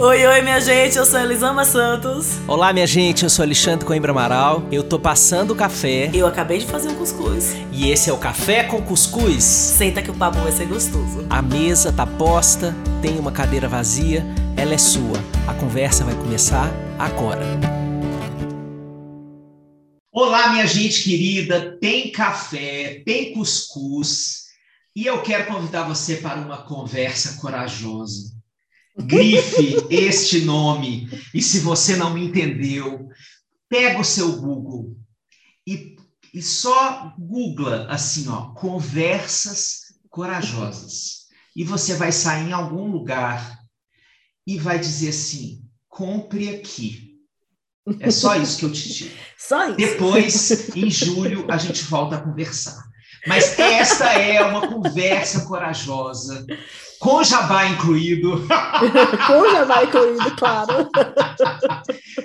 Oi, oi, minha gente, eu sou Elisama Santos. Olá, minha gente, eu sou Alexandre Coimbra Amaral. Eu tô passando o café. Eu acabei de fazer um cuscuz. E esse é o Café com Cuscuz. Senta que o papo vai ser gostoso. A mesa tá posta, tem uma cadeira vazia, ela é sua. A conversa vai começar agora. Olá, minha gente querida, tem café, tem cuscuz. E eu quero convidar você para uma conversa corajosa. Grife este nome. E se você não me entendeu, pega o seu Google e, e só googla assim, ó, conversas corajosas. E você vai sair em algum lugar e vai dizer assim: compre aqui. É só isso que eu te digo. Só isso. Depois, em julho, a gente volta a conversar. Mas esta é uma conversa corajosa, com jabá incluído. com jabá incluído, claro.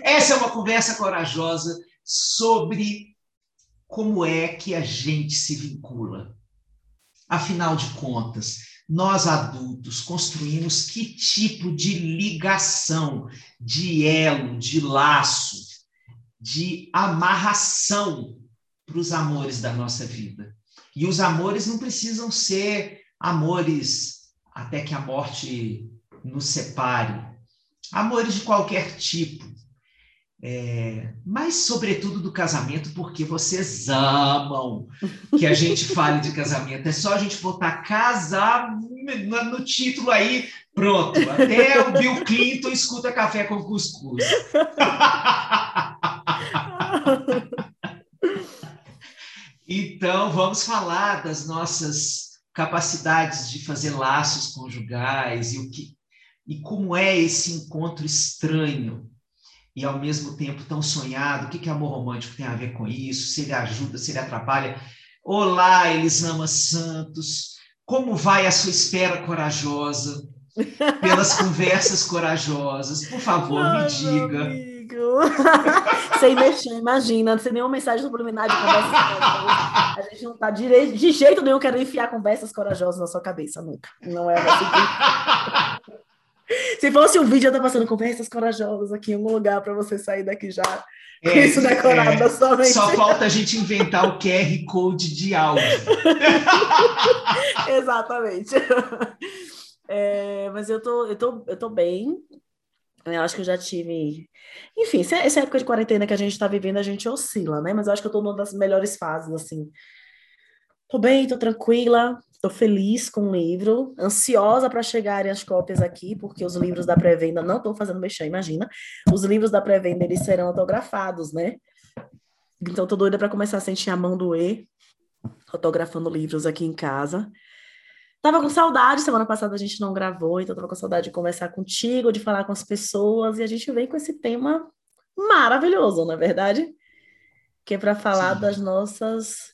Essa é uma conversa corajosa sobre como é que a gente se vincula. Afinal de contas, nós adultos construímos que tipo de ligação, de elo, de laço, de amarração para os amores da nossa vida. E os amores não precisam ser amores até que a morte nos separe. Amores de qualquer tipo. É, mas, sobretudo, do casamento, porque vocês amam que a gente fale de casamento. É só a gente botar casar no título aí, pronto. Até o Bill Clinton escuta café com cuscuz. Então, vamos falar das nossas capacidades de fazer laços conjugais e o que e como é esse encontro estranho e ao mesmo tempo tão sonhado. O que que amor romântico tem a ver com isso? Se ele ajuda, se ele atrapalha? Olá, Elisama Santos. Como vai a sua espera corajosa? Pelas conversas corajosas, por favor, me diga sem mexer, imagina, sem nenhuma mensagem subliminar de corajosas. A gente não tá de, de jeito nenhum querendo enfiar conversas corajosas na sua cabeça, nunca. Não é assim Se fosse um vídeo, eu tô passando conversas corajosas aqui em algum lugar para você sair daqui já com é, isso decorado é, na sua mente. Só falta a gente inventar o QR Code de áudio. Exatamente. É, mas eu tô, eu, tô, eu tô bem, eu acho que eu já tive. Enfim, essa época de quarentena que a gente está vivendo, a gente oscila, né? Mas eu acho que eu estou numa das melhores fases, assim. Tô bem, tô tranquila, tô feliz com o livro, ansiosa para chegarem as cópias aqui, porque os livros da pré-venda não estão fazendo mexer, imagina. Os livros da pré-venda, eles serão autografados, né? Então, tô doida para começar a sentir a mão do E, autografando livros aqui em casa. Tava com saudade, semana passada a gente não gravou, então tava com saudade de conversar contigo, de falar com as pessoas, e a gente vem com esse tema maravilhoso, na é verdade? Que é para falar Sim. das nossas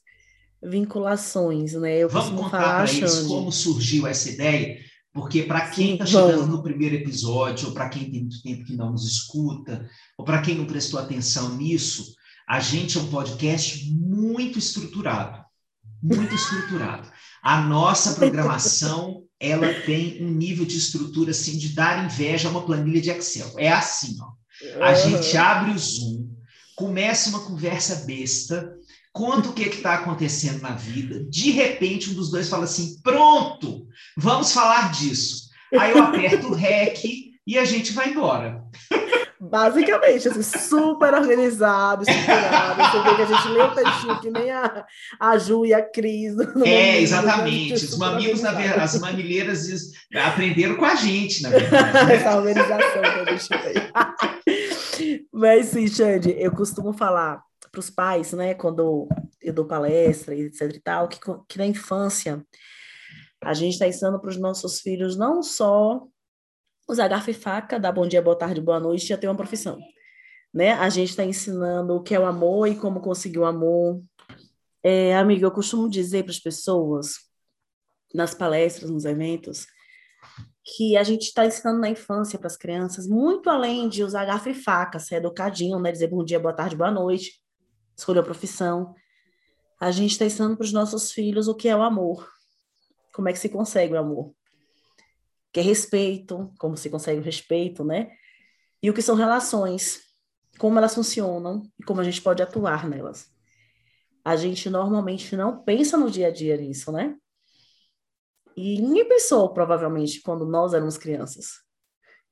vinculações, né? Eu Vamos contar para eles como surgiu essa ideia, porque para quem está chegando no primeiro episódio, ou para quem tem muito tempo que não nos escuta, ou para quem não prestou atenção nisso, a gente é um podcast muito estruturado, muito estruturado. A nossa programação, ela tem um nível de estrutura assim de dar inveja a uma planilha de Excel. É assim, ó. A gente abre o Zoom, começa uma conversa besta, conta o que está acontecendo na vida. De repente, um dos dois fala assim: pronto, vamos falar disso. Aí eu aperto o REC e a gente vai embora. Basicamente, assim, super organizado, estruturado. Você vê que a gente lê o textinho que nem a, a Ju e a Cris. É, exatamente. Os mamilos, na verdade, as mamilheiras aprenderam com a gente, na verdade. Essa organização que a gente tem. Mas sim, Xande, eu costumo falar para os pais, né, quando eu dou palestra, etc e tal, que, que na infância a gente está ensinando para os nossos filhos não só usar garfo e faca, dar bom dia, boa tarde, boa noite, já tem uma profissão. Né? A gente está ensinando o que é o amor e como conseguir o amor. É, amiga, eu costumo dizer para as pessoas, nas palestras, nos eventos, que a gente está ensinando na infância para as crianças, muito além de usar garfo e faca, ser educadinho, né? dizer bom dia, boa tarde, boa noite, escolher a profissão. A gente está ensinando para os nossos filhos o que é o amor, como é que se consegue o amor. Que é respeito, como se consegue o respeito, né? E o que são relações, como elas funcionam e como a gente pode atuar nelas. A gente normalmente não pensa no dia a dia nisso, né? E ninguém pensou, provavelmente, quando nós éramos crianças.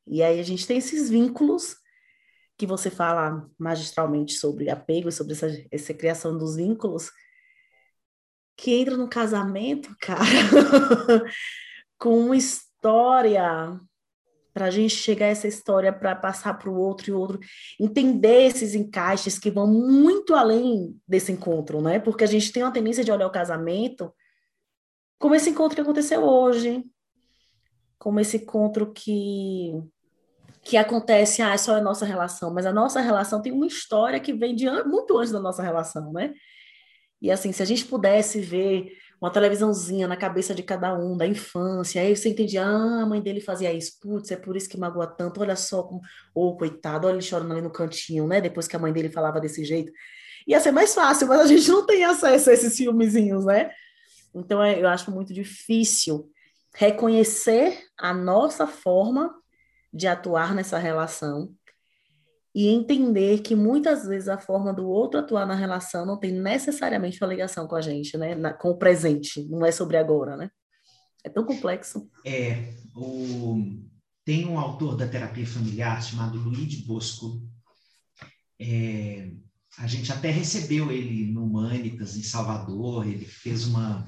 E aí a gente tem esses vínculos que você fala magistralmente sobre apego, sobre essa, essa criação dos vínculos, que entra no casamento, cara, com uma história para a gente chegar a essa história para passar para o outro e o outro entender esses encaixes que vão muito além desse encontro, né? Porque a gente tem uma tendência de olhar o casamento como esse encontro que aconteceu hoje, como esse encontro que que acontece, ah, é só a nossa relação, mas a nossa relação tem uma história que vem de muito antes da nossa relação, né? E assim, se a gente pudesse ver uma televisãozinha na cabeça de cada um, da infância, aí você entendia, ah, a mãe dele fazia isso, putz, é por isso que magoa tanto, olha só, como... ô, oh, coitado, olha ele chorando ali no cantinho, né, depois que a mãe dele falava desse jeito. Ia ser mais fácil, mas a gente não tem acesso a esses filmezinhos, né? Então, é, eu acho muito difícil reconhecer a nossa forma de atuar nessa relação e entender que muitas vezes a forma do outro atuar na relação não tem necessariamente uma ligação com a gente, né? Na, com o presente, não é sobre agora, né? É tão complexo. É, o... tem um autor da terapia familiar chamado Luiz Bosco. É... A gente até recebeu ele no Humanitas, em Salvador, ele fez uma,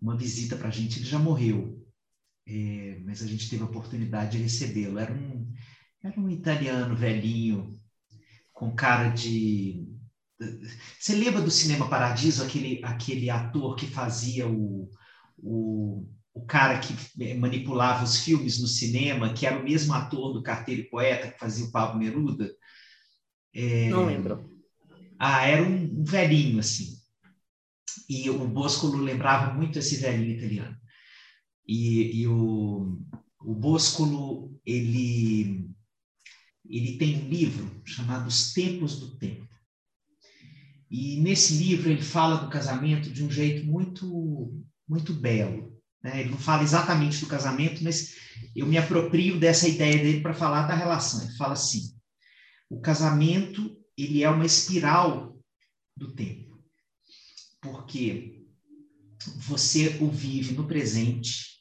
uma visita para a gente, ele já morreu, é... mas a gente teve a oportunidade de recebê-lo. Era um era um italiano velhinho, com cara de. Você lembra do Cinema Paradiso, aquele, aquele ator que fazia o, o, o cara que manipulava os filmes no cinema, que era o mesmo ator do Carteiro e Poeta que fazia o Pablo Neruda? É... Não lembro. Ah, era um, um velhinho, assim. E o Boscolo lembrava muito esse velhinho italiano. E, e o, o Boscolo, ele ele tem um livro chamado Os Tempos do Tempo. E nesse livro ele fala do casamento de um jeito muito, muito belo. Né? Ele não fala exatamente do casamento, mas eu me aproprio dessa ideia dele para falar da relação. Ele fala assim: o casamento ele é uma espiral do tempo, porque você o vive no presente,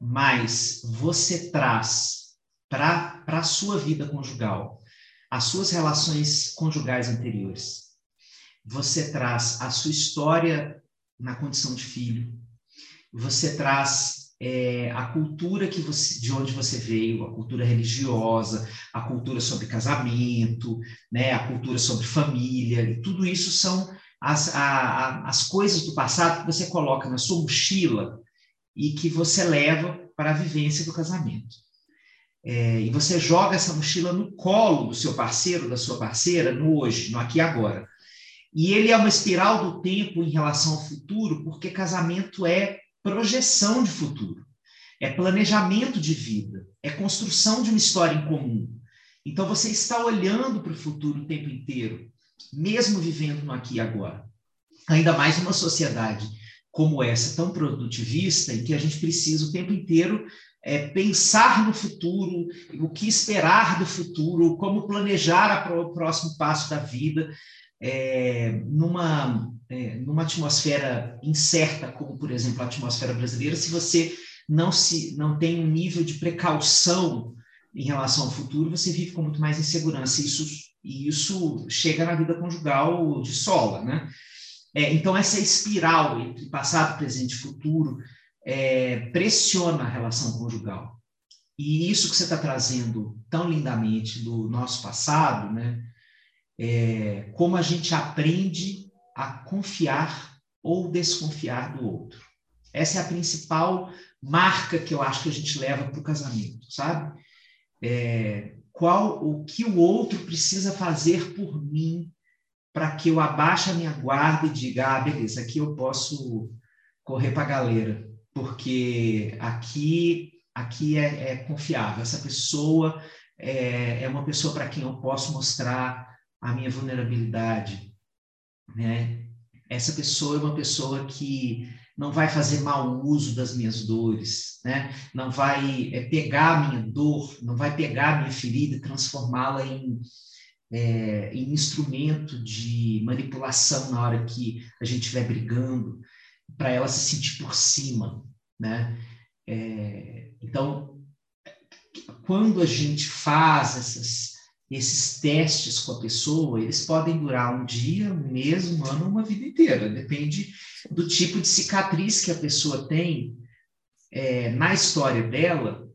mas você traz para a sua vida conjugal, as suas relações conjugais anteriores. Você traz a sua história na condição de filho, você traz é, a cultura que você, de onde você veio, a cultura religiosa, a cultura sobre casamento, né, a cultura sobre família, e tudo isso são as, a, a, as coisas do passado que você coloca na sua mochila e que você leva para a vivência do casamento é, e você joga essa mochila no colo do seu parceiro, da sua parceira, no hoje, no aqui e agora. E ele é uma espiral do tempo em relação ao futuro, porque casamento é projeção de futuro, é planejamento de vida, é construção de uma história em comum. Então você está olhando para o futuro o tempo inteiro, mesmo vivendo no aqui e agora. Ainda mais numa sociedade como essa, tão produtivista, em que a gente precisa o tempo inteiro é, pensar no futuro, o que esperar do futuro, como planejar o próximo passo da vida, é, numa, é, numa atmosfera incerta, como, por exemplo, a atmosfera brasileira, se você não, se, não tem um nível de precaução em relação ao futuro, você vive com muito mais insegurança. Isso, e isso chega na vida conjugal de sola, né? É, então, essa espiral entre passado, presente e futuro, é, pressiona a relação conjugal. E isso que você está trazendo tão lindamente do nosso passado, né? É, como a gente aprende a confiar ou desconfiar do outro. Essa é a principal marca que eu acho que a gente leva para o casamento, sabe? É, qual o que o outro precisa fazer por mim para que eu abaixe a minha guarda e diga, ah, beleza, aqui eu posso correr para a galera porque aqui aqui é, é confiável. Essa pessoa é, é uma pessoa para quem eu posso mostrar a minha vulnerabilidade, né? Essa pessoa é uma pessoa que não vai fazer mau uso das minhas dores, né? não vai é, pegar a minha dor, não vai pegar a minha ferida e transformá-la em, é, em instrumento de manipulação na hora que a gente estiver brigando, para ela se sentir por cima. Né? É, então, quando a gente faz essas, esses testes com a pessoa, eles podem durar um dia, um mês, um ano, uma vida inteira. Depende do tipo de cicatriz que a pessoa tem é, na história dela,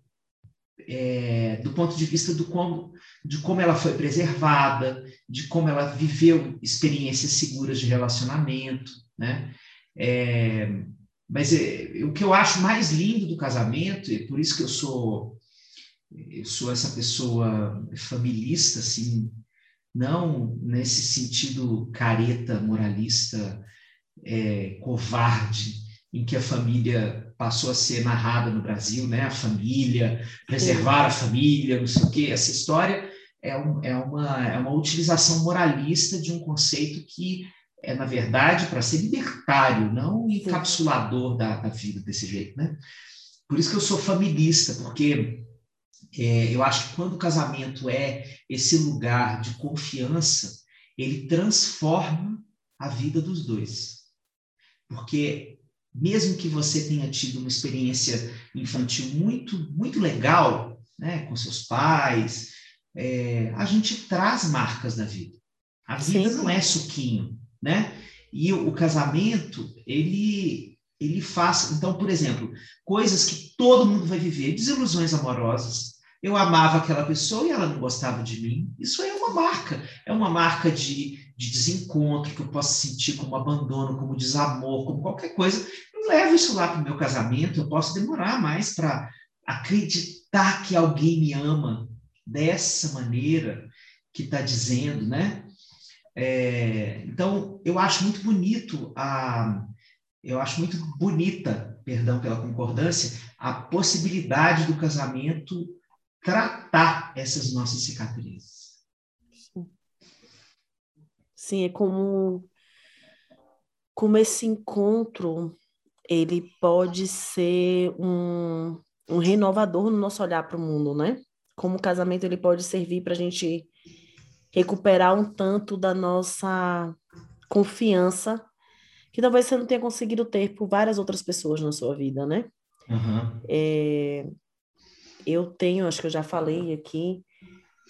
é, do ponto de vista do como, de como ela foi preservada, de como ela viveu experiências seguras de relacionamento, né? É, mas é, o que eu acho mais lindo do casamento, e por isso que eu sou eu sou essa pessoa familista, assim, não nesse sentido careta, moralista, é, covarde, em que a família passou a ser narrada no Brasil, né? A família, preservar a família, não sei o quê. Essa história é, um, é, uma, é uma utilização moralista de um conceito que é, na verdade, para ser libertário, não encapsulador da, da, vida desse jeito, né? Por isso que eu sou familista, porque é, eu acho que quando o casamento é esse lugar de confiança, ele transforma a vida dos dois. Porque mesmo que você tenha tido uma experiência infantil muito, muito legal, né, com seus pais, é, a gente traz marcas da vida. A vida Sim. não é suquinho né? E o, casamento, ele ele faz, então, por exemplo, coisas que todo mundo vai viver, desilusões amorosas. Eu amava aquela pessoa e ela não gostava de mim. Isso é uma marca, é uma marca de, de desencontro que eu posso sentir como abandono, como desamor, como qualquer coisa. Eu levo isso lá para o meu casamento, eu posso demorar mais para acreditar que alguém me ama dessa maneira que está dizendo, né? É, então, eu acho muito bonito a, eu acho muito bonita, perdão pela concordância, a possibilidade do casamento tratar essas nossas cicatrizes. Sim, é como como esse encontro ele pode ser um, um renovador no nosso olhar para o mundo, né? Como o casamento ele pode servir para a gente recuperar um tanto da nossa confiança que talvez você não tenha conseguido ter por várias outras pessoas na sua vida, né? Uhum. É, eu tenho, acho que eu já falei aqui,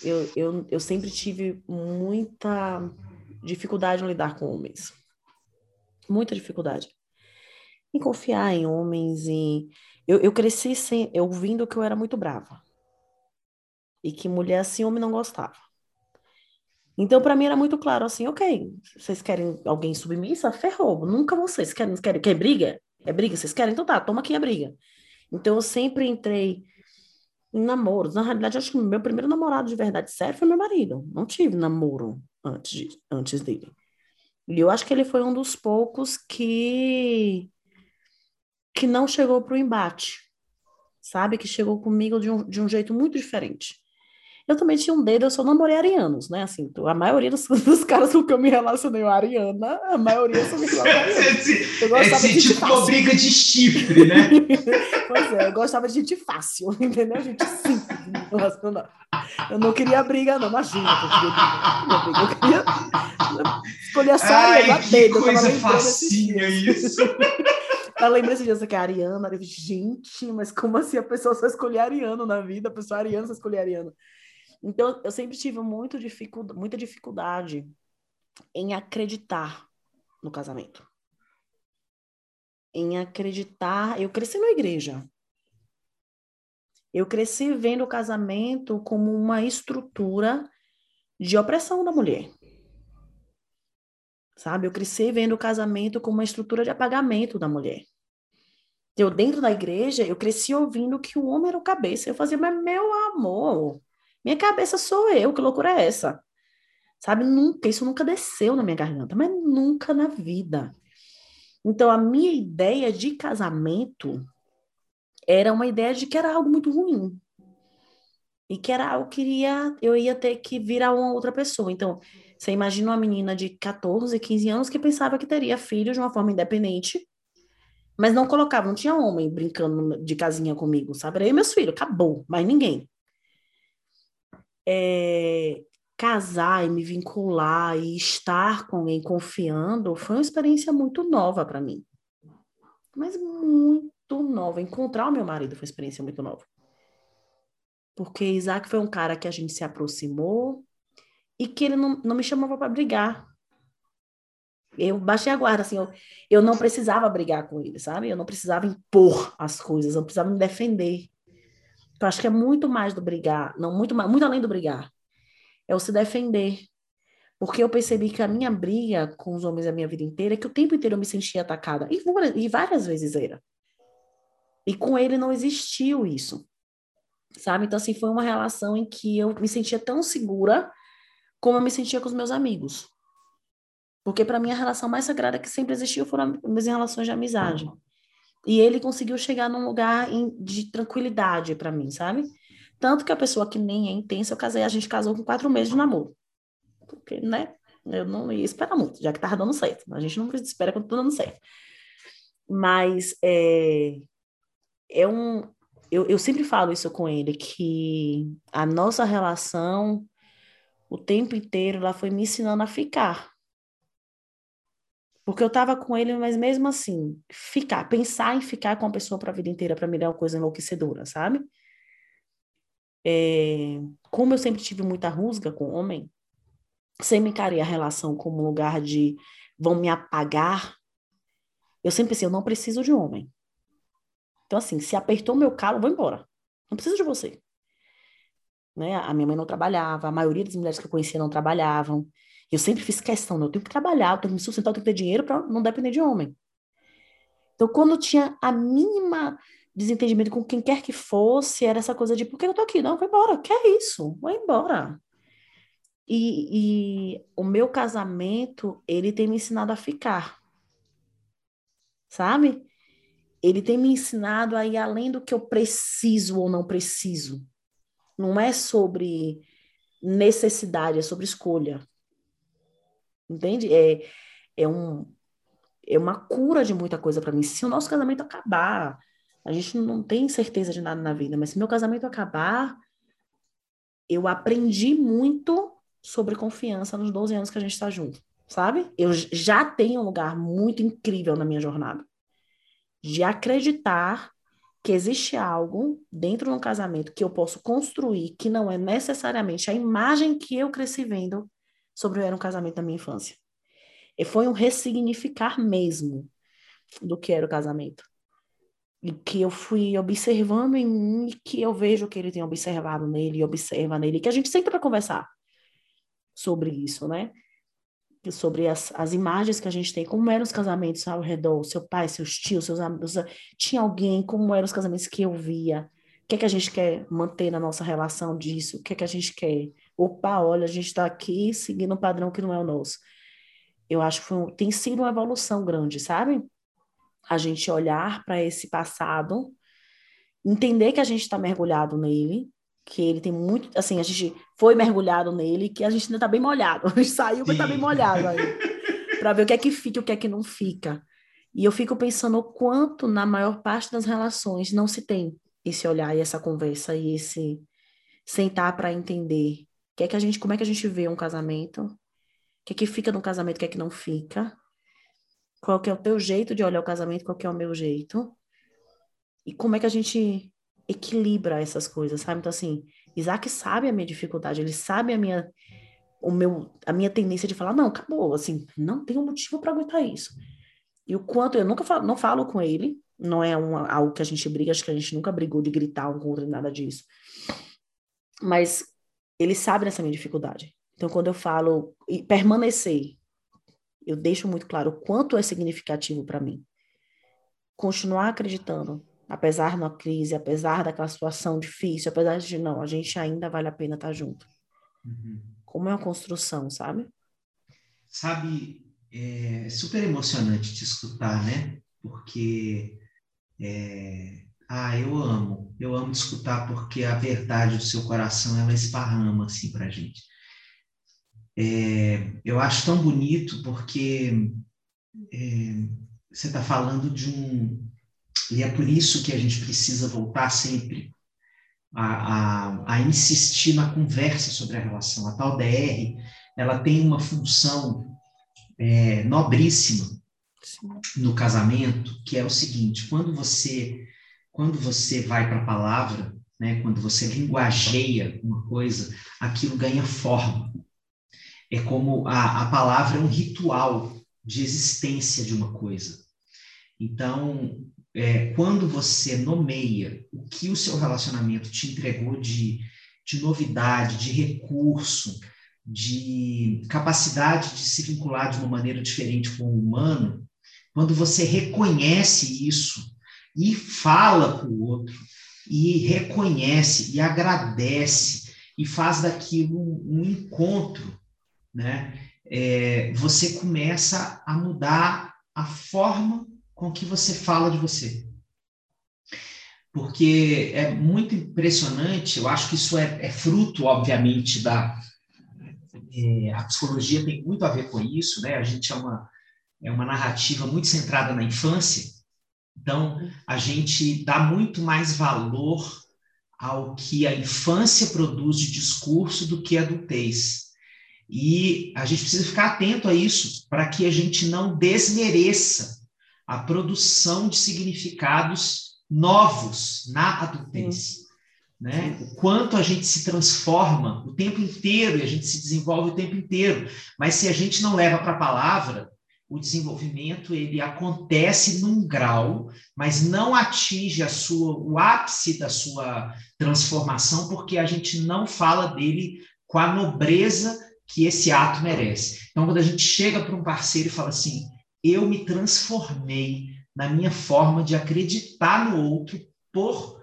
eu, eu, eu sempre tive muita dificuldade em lidar com homens. Muita dificuldade. Em confiar em homens, em... Eu, eu cresci sem, ouvindo que eu era muito brava. E que mulher assim, homem não gostava. Então, para mim era muito claro assim, ok, vocês querem alguém submissa? Ferrou, nunca vocês querem, querem, quer briga? É briga, vocês querem? Então tá, toma aqui a briga. Então, eu sempre entrei em namoros. Na realidade, acho que meu primeiro namorado de verdade sério foi meu marido. Não tive namoro antes, de, antes dele. E eu acho que ele foi um dos poucos que que não chegou para o embate, sabe? Que chegou comigo de um, de um jeito muito diferente. Eu também tinha um dedo, eu só namorei arianos, né? Assim, a maioria dos, dos caras com que eu me relacionei com a Ariana, a maioria são me Eu gostava Esse de tipo fácil. briga de chifre, né? pois é, eu gostava de gente fácil, entendeu? Gente simples de me relacionar. Eu não queria briga, não. Imagina que eu queria briga. Eu queria escolher só a Ariana dedo. coisa facinha isso. Eu lembro esse dia que Ariana, eu, gente, mas como assim a pessoa só escolher Ariano na vida? A pessoa Ariana só escolher Ariana. Então, eu sempre tive muito dificuldade, muita dificuldade em acreditar no casamento. Em acreditar. Eu cresci na igreja. Eu cresci vendo o casamento como uma estrutura de opressão da mulher. Sabe? Eu cresci vendo o casamento como uma estrutura de apagamento da mulher. Eu, dentro da igreja, eu cresci ouvindo que o homem era o cabeça. Eu fazia, mas meu amor, minha cabeça sou eu, que loucura é essa? Sabe, nunca, isso nunca desceu na minha garganta, mas nunca na vida. Então, a minha ideia de casamento era uma ideia de que era algo muito ruim. E que era algo que iria, eu ia ter que virar uma outra pessoa. Então, você imagina uma menina de 14, 15 anos que pensava que teria filhos de uma forma independente Mas não colocava, não tinha homem brincando de casinha comigo, sabe? Era eu e meus filhos, acabou, mais ninguém. É, casar e me vincular e estar com alguém confiando foi uma experiência muito nova para mim. Mas muito nova. Encontrar o meu marido foi uma experiência muito nova. Porque Isaac foi um cara que a gente se aproximou e que ele não, não me chamava para brigar. Eu baixei a guarda, assim, eu, eu não precisava brigar com ele, sabe? Eu não precisava impor as coisas, eu precisava me defender. Eu acho que é muito mais do brigar, não muito mais, muito além do brigar é o se defender. Porque eu percebi que a minha briga com os homens a minha vida inteira é que o tempo inteiro eu me sentia atacada. E, e várias vezes era. E com ele não existiu isso. Sabe? Então, assim, foi uma relação em que eu me sentia tão segura como eu me sentia com os meus amigos. Porque para mim a relação mais sagrada que sempre existiu foram as minhas relações de amizade. E ele conseguiu chegar num lugar de tranquilidade para mim, sabe? Tanto que a pessoa que nem é intensa, eu casei, a gente casou com quatro meses de namoro. Porque, né? Eu não ia esperar muito, já que tava dando certo. A gente não espera quando tá dando certo. Mas é, é um. Eu, eu sempre falo isso com ele, que a nossa relação, o tempo inteiro, ela foi me ensinando a ficar. Porque eu estava com ele, mas mesmo assim, ficar, pensar em ficar com a pessoa para a vida inteira, para mim é uma coisa enlouquecedora, sabe? É, como eu sempre tive muita rusga com homem, sempre encarei a relação como um lugar de vão me apagar. Eu sempre pensei, eu não preciso de homem. Então, assim, se apertou meu calo, vou embora. Não preciso de você. Né? A minha mãe não trabalhava, a maioria das mulheres que eu conhecia não trabalhavam. Eu sempre fiz questão, né? eu tenho que trabalhar, eu tenho que me sustentar, eu tenho que ter dinheiro para não depender de homem. Então, quando tinha a mínima desentendimento com quem quer que fosse, era essa coisa de por que eu tô aqui? Não, vai embora, que é isso? Vai embora. E, e o meu casamento, ele tem me ensinado a ficar. Sabe? Ele tem me ensinado a ir além do que eu preciso ou não preciso. Não é sobre necessidade, é sobre escolha. Entende? É, é, um, é uma cura de muita coisa para mim. Se o nosso casamento acabar, a gente não tem certeza de nada na vida, mas se meu casamento acabar, eu aprendi muito sobre confiança nos 12 anos que a gente está junto, sabe? Eu já tenho um lugar muito incrível na minha jornada de acreditar que existe algo dentro de um casamento que eu posso construir que não é necessariamente a imagem que eu cresci vendo sobre o era um casamento da minha infância. E foi um ressignificar mesmo do que era o casamento e que eu fui observando em mim e que eu vejo que ele tem observado nele e observa nele, que a gente sempre vai conversar sobre isso, né? Sobre as, as imagens que a gente tem, como eram os casamentos ao redor, seu pai, seus tios, seus amigos, tinha alguém, como eram os casamentos que eu via, o que é que a gente quer manter na nossa relação disso, o que é que a gente quer. Opa, olha, a gente está aqui seguindo um padrão que não é o nosso. Eu acho que foi, tem sido uma evolução grande, sabe? a gente olhar para esse passado, entender que a gente está mergulhado nele, que ele tem muito, assim, a gente foi mergulhado nele, que a gente ainda está bem molhado, a gente saiu, mas está bem molhado aí, para ver o que é que fica e o que é que não fica. E eu fico pensando o quanto, na maior parte das relações, não se tem esse olhar e essa conversa e esse sentar para entender que é que a gente, como é que a gente vê um casamento, o que é que fica no casamento, o que é que não fica, qual que é o teu jeito de olhar o casamento, qual que é o meu jeito. E como é que a gente equilibra essas coisas, sabe? Então, assim, Isaac sabe a minha dificuldade, ele sabe a minha, o meu, a minha tendência de falar, não, acabou, assim, não tem um motivo para aguentar isso. E o quanto, eu nunca falo, não falo com ele, não é uma, algo que a gente briga, acho que a gente nunca brigou de gritar um contra nada disso. Mas ele sabe dessa minha dificuldade. Então, quando eu falo permanecer, eu deixo muito claro o quanto é significativo para mim. Continuar acreditando, apesar da crise, apesar daquela situação difícil, apesar de não, a gente ainda vale a pena estar tá junto. Uhum. Como é uma construção, sabe? Sabe, é super emocionante te escutar, né? Porque é, ah, eu amo, eu amo te escutar porque a verdade do seu coração ela esparrama assim para gente. É, eu acho tão bonito porque é, você está falando de um. E é por isso que a gente precisa voltar sempre a, a, a, insistir na conversa sobre a relação. A tal DR, ela tem uma função é, nobríssima Sim. no casamento, que é o seguinte: quando você quando você vai para a palavra, né, quando você linguageia uma coisa, aquilo ganha forma. É como a, a palavra é um ritual de existência de uma coisa. Então, é, quando você nomeia o que o seu relacionamento te entregou de, de novidade, de recurso, de capacidade de se vincular de uma maneira diferente com o humano, quando você reconhece isso e fala para o outro, e reconhece, e agradece, e faz daquilo um, um encontro, né? É, você começa a mudar a forma com que você fala de você. Porque é muito impressionante, eu acho que isso é, é fruto, obviamente, da. É, a psicologia tem muito a ver com isso, né? A gente é uma, é uma narrativa muito centrada na infância, então a gente dá muito mais valor ao que a infância produz de discurso do que a adultez. E a gente precisa ficar atento a isso para que a gente não desmereça a produção de significados novos na adultez. Né? O quanto a gente se transforma o tempo inteiro e a gente se desenvolve o tempo inteiro. Mas se a gente não leva para a palavra, o desenvolvimento ele acontece num grau, mas não atinge a sua, o ápice da sua transformação, porque a gente não fala dele com a nobreza que esse ato merece. Então, quando a gente chega para um parceiro e fala assim, eu me transformei na minha forma de acreditar no outro por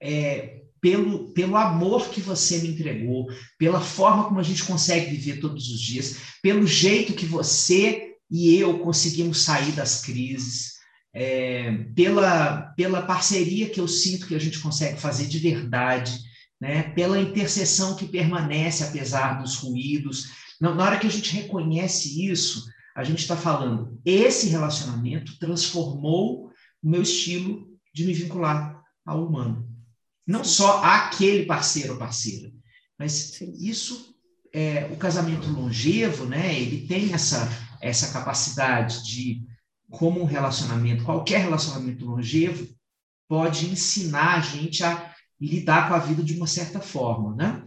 é, pelo, pelo amor que você me entregou, pela forma como a gente consegue viver todos os dias, pelo jeito que você e eu conseguimos sair das crises, é, pela, pela parceria que eu sinto que a gente consegue fazer de verdade, né? pela intercessão que permanece apesar dos ruídos. Na, na hora que a gente reconhece isso, a gente está falando, esse relacionamento transformou o meu estilo de me vincular ao humano. Não só aquele parceiro ou parceira, mas isso, é, o casamento longevo, né, ele tem essa, essa capacidade de, como um relacionamento, qualquer relacionamento longevo, pode ensinar a gente a lidar com a vida de uma certa forma, né?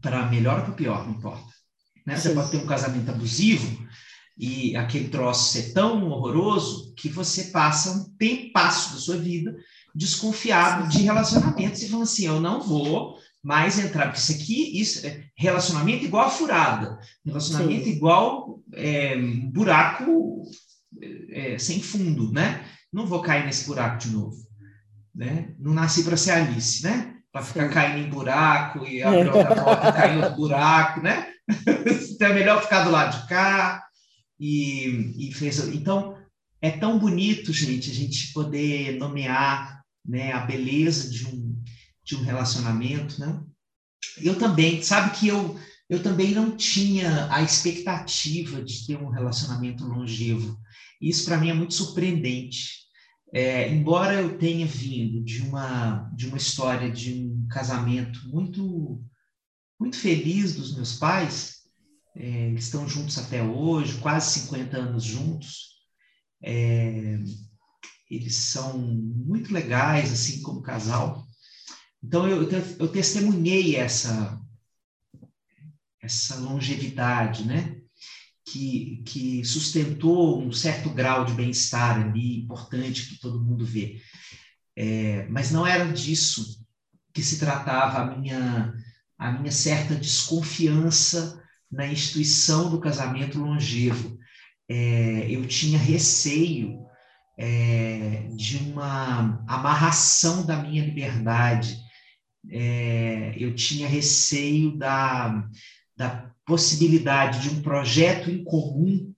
Para melhor ou para pior, não importa. Né? Você pode ter um casamento abusivo, e aquele troço ser tão horroroso que você passa um tempasso da sua vida desconfiado de relacionamentos e falando assim, eu não vou mais entrar, porque isso aqui, isso, é relacionamento igual a furada, relacionamento Sim. igual é, buraco é, sem fundo, né? Não vou cair nesse buraco de novo, né? Não nasci para ser Alice, né? Para ficar Sim. caindo em buraco e abrir outra porta cair em outro buraco, né? então é melhor ficar do lado de cá, e, e fez. Então, é tão bonito, gente, a gente poder nomear né, a beleza de um, de um relacionamento, né? Eu também, sabe que eu, eu também não tinha a expectativa de ter um relacionamento longevo. Isso para mim é muito surpreendente. É, embora eu tenha vindo de uma de uma história de um casamento muito muito feliz dos meus pais, é, eles estão juntos até hoje, quase 50 anos juntos. É, eles são muito legais, assim, como casal. Então, eu, eu testemunhei essa, essa longevidade, né? Que, que sustentou um certo grau de bem-estar ali, importante, que todo mundo vê. É, mas não era disso que se tratava a minha, a minha certa desconfiança na instituição do casamento longevo. É, eu tinha receio é, de uma amarração da minha liberdade, é, eu tinha receio da, da possibilidade de um projeto em comum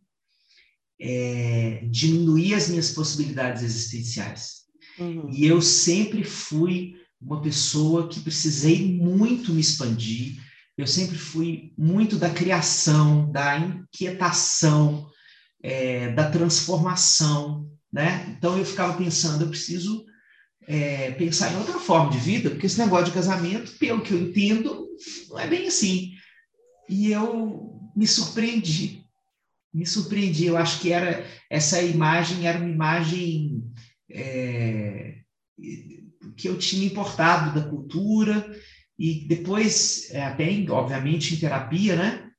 é, diminuir as minhas possibilidades existenciais. Uhum. E eu sempre fui uma pessoa que precisei muito me expandir, eu sempre fui muito da criação, da inquietação, é, da transformação. né? Então eu ficava pensando, eu preciso é, pensar em outra forma de vida, porque esse negócio de casamento, pelo que eu entendo, não é bem assim. E eu me surpreendi, me surpreendi. Eu acho que era essa imagem era uma imagem é, que eu tinha importado da cultura e depois, é, até obviamente em terapia, né?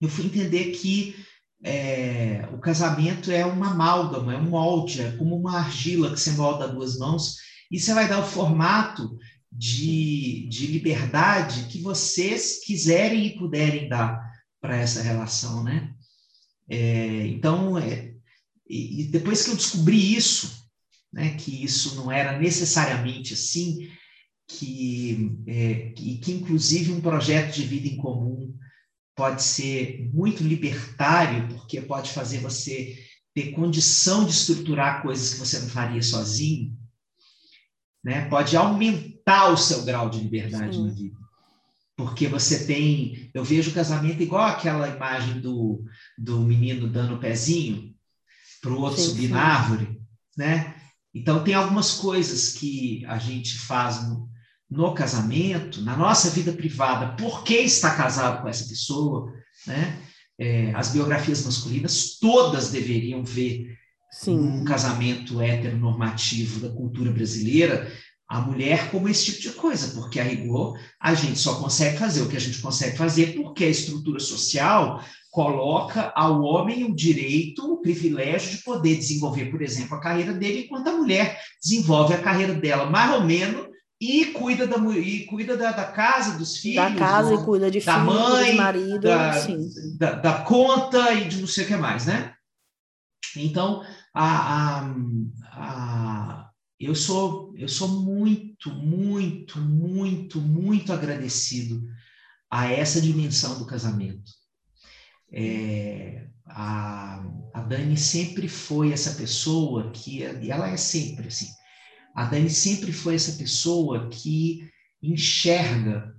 Eu fui entender que é, o casamento é uma amálgama, é um molde, é como uma argila que você molda a duas mãos você vai dar o formato de, de liberdade que vocês quiserem e puderem dar para essa relação, né? É, então, é, e depois que eu descobri isso, né, que isso não era necessariamente assim, que, é, que, que inclusive um projeto de vida em comum pode ser muito libertário, porque pode fazer você ter condição de estruturar coisas que você não faria sozinho, né? pode aumentar o seu grau de liberdade Sim. na vida. Porque você tem. Eu vejo o casamento igual aquela imagem do, do menino dando o pezinho para o outro sim, subir sim. na árvore, né? Então, tem algumas coisas que a gente faz no, no casamento, na nossa vida privada, por que está casado com essa pessoa, né? É, as biografias masculinas todas deveriam ver Sim. um casamento heteronormativo da cultura brasileira a mulher como esse tipo de coisa, porque a rigor a gente só consegue fazer o que a gente consegue fazer porque a estrutura social coloca ao homem o direito, o privilégio de poder desenvolver, por exemplo, a carreira dele, enquanto a mulher desenvolve a carreira dela mais ou menos e cuida da e cuida da, da casa, dos filhos, da casa e cuida de da filhos, mãe, marido, da, da, da, conta e de não sei o que mais, né? Então, a, a, a, eu sou eu sou muito, muito, muito, muito agradecido a essa dimensão do casamento. É, a, a Dani sempre foi essa pessoa que, e ela é sempre assim, a Dani sempre foi essa pessoa que enxerga,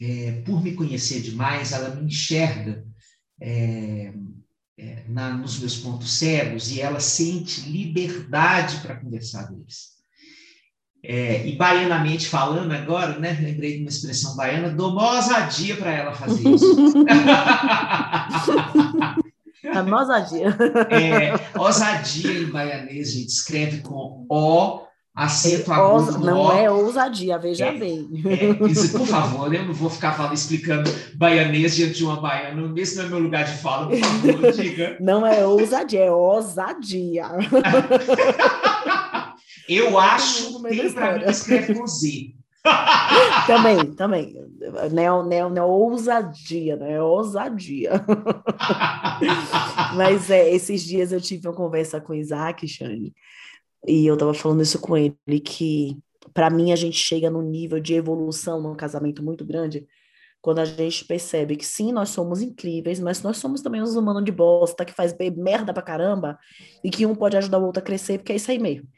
é, por me conhecer demais, ela me enxerga é, é, na, nos meus pontos cegos e ela sente liberdade para conversar deles. É, e baianamente falando agora, né, lembrei de uma expressão baiana, dou uma ousadia para ela fazer isso. A ousadia. É, ousadia em baianês, gente, escreve com O acento é, agudo Não é ousadia, veja é, bem. É, isso, por favor, eu não vou ficar falando, explicando baianês diante de uma baiana. Esse não é meu lugar de fala, por favor, diga. Não é ousadia, é ousadia. eu acho, tem para mim que escreve com Z. também, também. Não, não é ousadia, não é ousadia. Mas é, esses dias eu tive uma conversa com o Isaac, Xande, e eu tava falando isso com ele, que para mim a gente chega num nível de evolução num casamento muito grande quando a gente percebe que sim, nós somos incríveis, mas nós somos também uns humanos de bosta que faz merda pra caramba e que um pode ajudar o outro a crescer, porque é isso aí mesmo.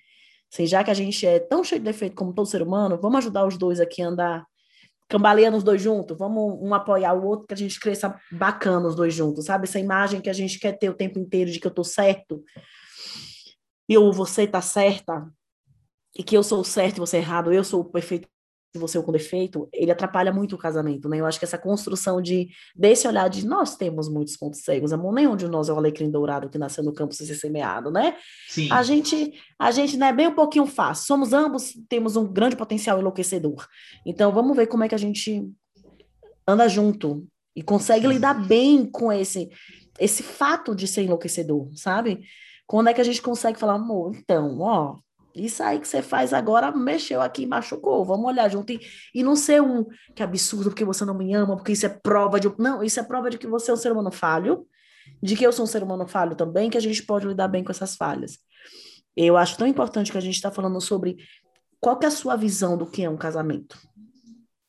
Assim, já que a gente é tão cheio de defeito como todo ser humano, vamos ajudar os dois aqui a andar cambaleando os dois juntos, vamos um apoiar o outro, que a gente cresça bacana os dois juntos, sabe? Essa imagem que a gente quer ter o tempo inteiro de que eu tô certo, e ou você tá certa, e que eu sou certo e você é errado, eu sou o perfeito e você é o com defeito, ele atrapalha muito o casamento, né? Eu acho que essa construção de desse olhar de nós temos muitos pontos cegos, amor, nenhum de nós é o alecrim dourado que nasceu no campo sem ser semeado, né? Sim. A gente, a gente, né, bem um pouquinho fácil. Somos ambos, temos um grande potencial enlouquecedor. Então, vamos ver como é que a gente anda junto e consegue lidar bem com esse esse fato de ser enlouquecedor, sabe? Quando é que a gente consegue falar, amor, então, ó, isso aí que você faz agora mexeu aqui, machucou, vamos olhar junto. E, e não ser um, que absurdo, porque você não me ama, porque isso é prova de. Não, isso é prova de que você é um ser humano falho, de que eu sou um ser humano falho também, que a gente pode lidar bem com essas falhas. Eu acho tão importante que a gente está falando sobre qual que é a sua visão do que é um casamento,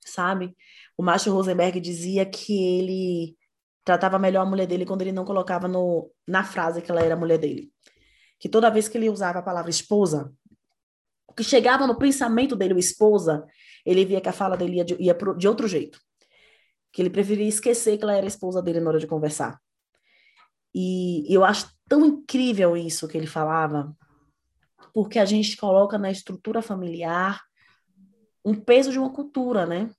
sabe? O Márcio Rosenberg dizia que ele tratava melhor a mulher dele quando ele não colocava no, na frase que ela era a mulher dele que toda vez que ele usava a palavra esposa, o que chegava no pensamento dele, o esposa, ele via que a fala dele ia de, ia de outro jeito. Que ele preferia esquecer que ela era esposa dele na hora de conversar. E eu acho tão incrível isso que ele falava, porque a gente coloca na estrutura familiar um peso de uma cultura, né?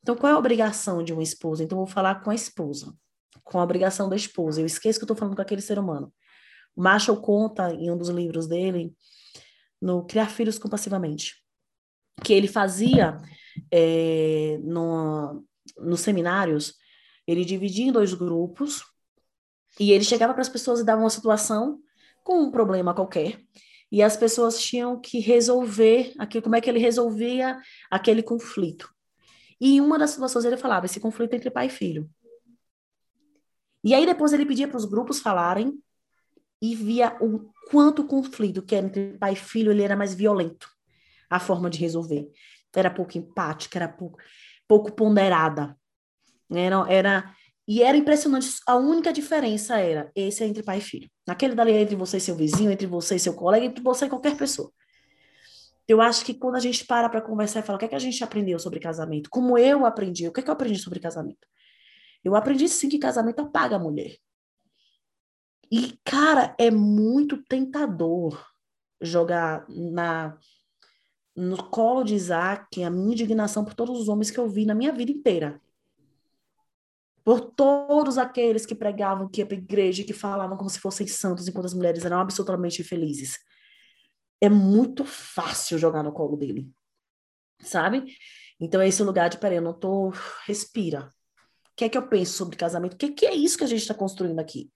Então, qual é a obrigação de uma esposa? Então, eu vou falar com a esposa, com a obrigação da esposa. Eu esqueço que eu estou falando com aquele ser humano. Marshall conta em um dos livros dele, no Criar Filhos Compassivamente, que ele fazia é, no, nos seminários, ele dividia em dois grupos e ele chegava para as pessoas e dava uma situação com um problema qualquer e as pessoas tinham que resolver aqui como é que ele resolvia aquele conflito. E em uma das situações ele falava esse conflito entre pai e filho. E aí depois ele pedia para os grupos falarem e via o quanto o conflito que era entre pai e filho ele era mais violento a forma de resolver era pouco empática era pouco pouco ponderada era, era e era impressionante. A única diferença era esse é entre pai e filho. Aquele dali é entre você e seu vizinho, entre você e seu colega, entre você e qualquer pessoa. Eu acho que quando a gente para para conversar e fala o que é que a gente aprendeu sobre casamento, como eu aprendi, o que é que eu aprendi sobre casamento? Eu aprendi sim que casamento apaga a mulher. E, cara, é muito tentador jogar na no colo de Isaac a minha indignação por todos os homens que eu vi na minha vida inteira por todos aqueles que pregavam que ia para a igreja, que falavam como se fossem santos, enquanto as mulheres eram absolutamente infelizes. É muito fácil jogar no colo dele, sabe? Então é esse lugar de, peraí, eu não tô, respira. O que é que eu penso sobre casamento? O que, que é isso que a gente está construindo aqui?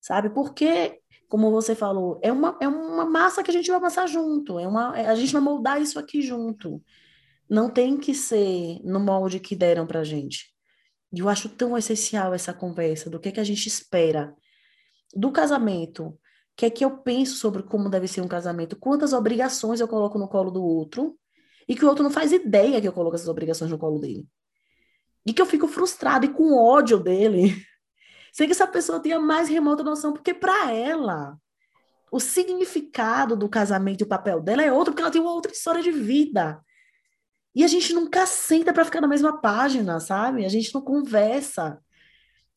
Sabe? Porque, como você falou, é uma, é uma massa que a gente vai amassar junto, é uma, é, a gente vai moldar isso aqui junto. Não tem que ser no molde que deram pra gente. E eu acho tão essencial essa conversa do que, é que a gente espera do casamento. Que é que eu penso sobre como deve ser um casamento? Quantas obrigações eu coloco no colo do outro e que o outro não faz ideia que eu coloco essas obrigações no colo dele. E que eu fico frustrada e com ódio dele. Sem que essa pessoa tenha mais remota noção, porque para ela o significado do casamento e o papel dela é outro, porque ela tem uma outra história de vida. E a gente nunca senta para ficar na mesma página, sabe? A gente não conversa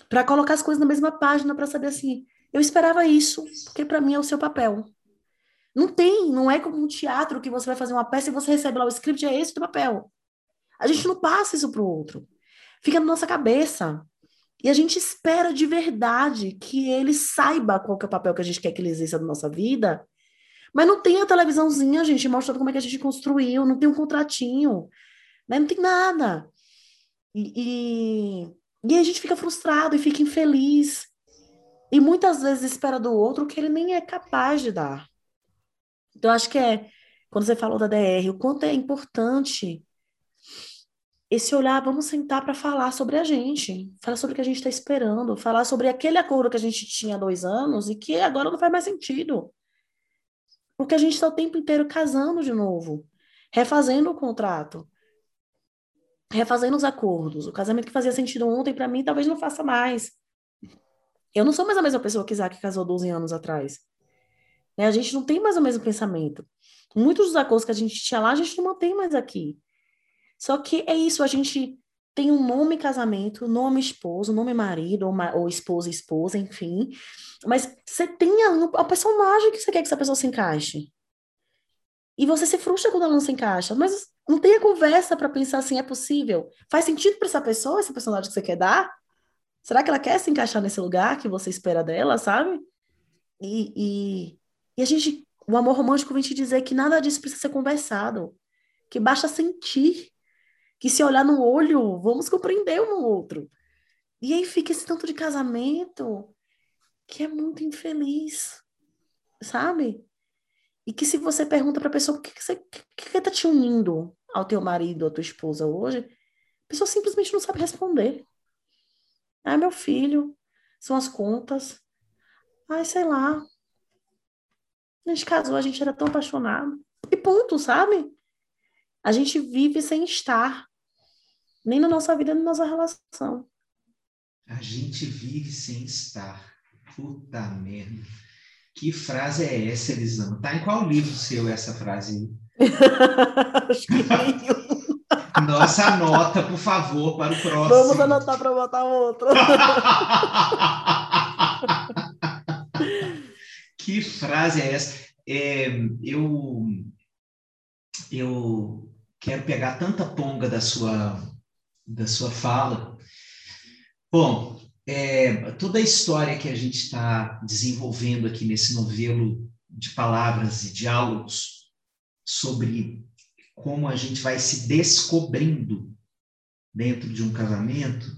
para colocar as coisas na mesma página para saber assim, eu esperava isso, porque para mim é o seu papel. Não tem, não é como um teatro que você vai fazer uma peça e você recebe lá o script, é esse do papel. A gente não passa isso para o outro. Fica na nossa cabeça. E a gente espera de verdade que ele saiba qual é o papel que a gente quer que ele exerça na nossa vida mas não tem a televisãozinha, gente, mostrando como é que a gente construiu, não tem um contratinho, né? não tem nada. E, e, e a gente fica frustrado e fica infeliz. E muitas vezes espera do outro que ele nem é capaz de dar. Então, acho que é, quando você falou da DR, o quanto é importante esse olhar, vamos sentar para falar sobre a gente, falar sobre o que a gente está esperando, falar sobre aquele acordo que a gente tinha há dois anos e que agora não faz mais sentido. Porque a gente está o tempo inteiro casando de novo, refazendo o contrato, refazendo os acordos. O casamento que fazia sentido ontem, para mim, talvez não faça mais. Eu não sou mais a mesma pessoa que Isaac casou 12 anos atrás. Né? A gente não tem mais o mesmo pensamento. Muitos dos acordos que a gente tinha lá, a gente não mantém mais aqui. Só que é isso, a gente tem um nome casamento, nome esposo, nome marido, ou, ou esposa, esposa, enfim. Mas você tem a, a personagem que você quer que essa pessoa se encaixe. E você se frustra quando ela não se encaixa. Mas não tem a conversa para pensar assim, é possível? Faz sentido para essa pessoa, esse personagem que você quer dar? Será que ela quer se encaixar nesse lugar que você espera dela, sabe? E, e, e a gente, o amor romântico vem te dizer que nada disso precisa ser conversado, que basta sentir, que se olhar no olho, vamos compreender um no outro. E aí fica esse tanto de casamento que é muito infeliz, sabe? E que se você pergunta para a pessoa o que, que, você, que, que tá te unindo ao teu marido, à tua esposa hoje, a pessoa simplesmente não sabe responder. Ah, meu filho, são as contas. Ai, sei lá. A gente casou, a gente era tão apaixonado. E ponto, sabe? A gente vive sem estar. Nem na nossa vida, nem na nossa relação. A gente vive sem estar. Puta merda. Que frase é essa, Elisama? Tá em qual livro seu essa frase? Acho que nenhum. Nossa, anota, por favor, para o próximo. Vamos anotar para botar outro. que frase é essa? é, eu, eu quero pegar tanta ponga da sua, da sua fala. Bom, é, toda a história que a gente está desenvolvendo aqui nesse novelo de palavras e diálogos sobre como a gente vai se descobrindo dentro de um casamento,